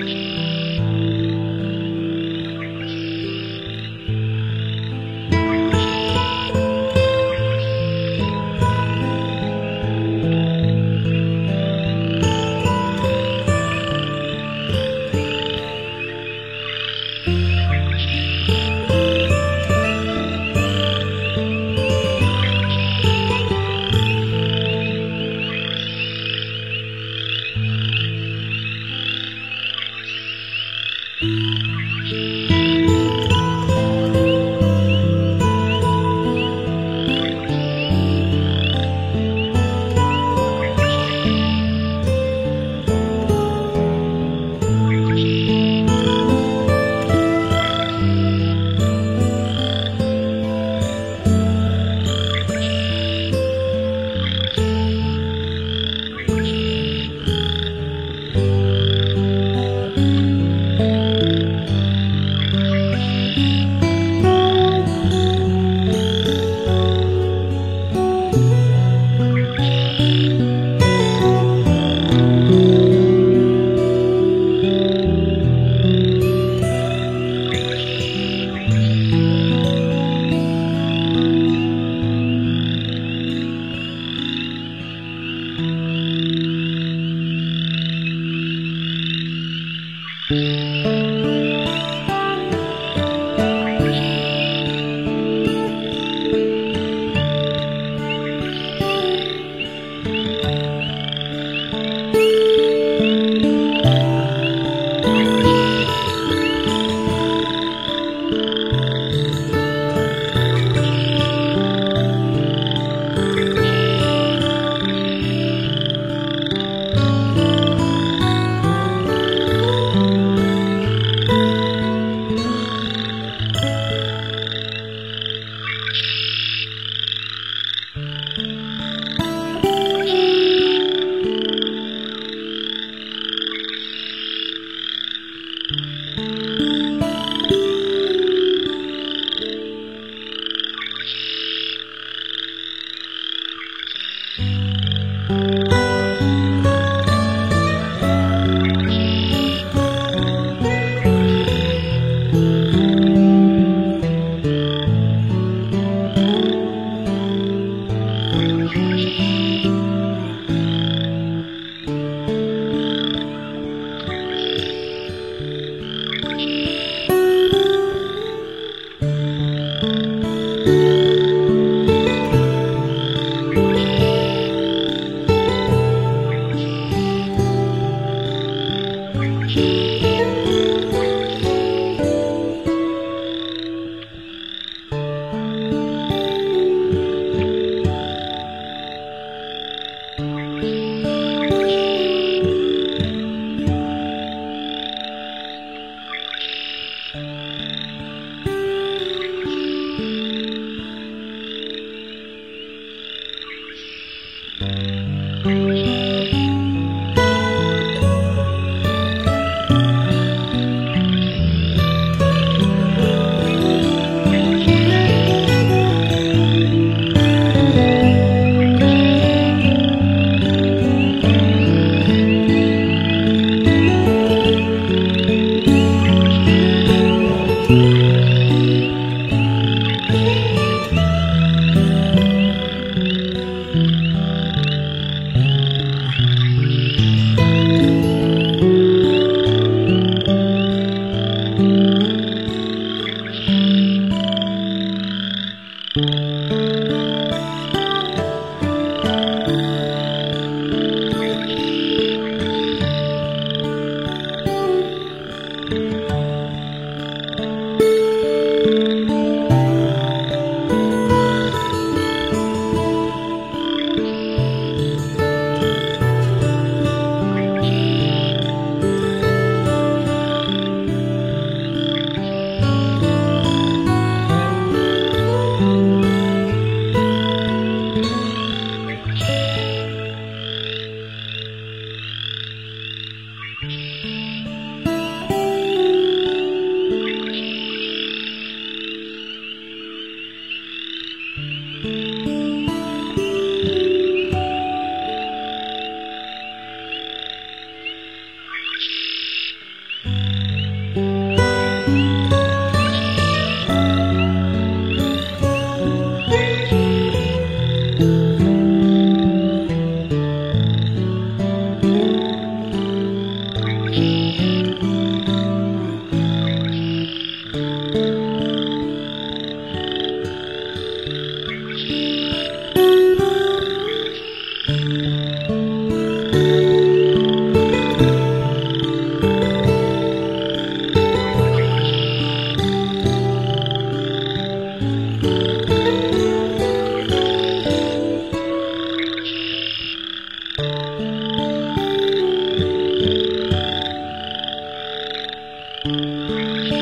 Thank you. Bye. Música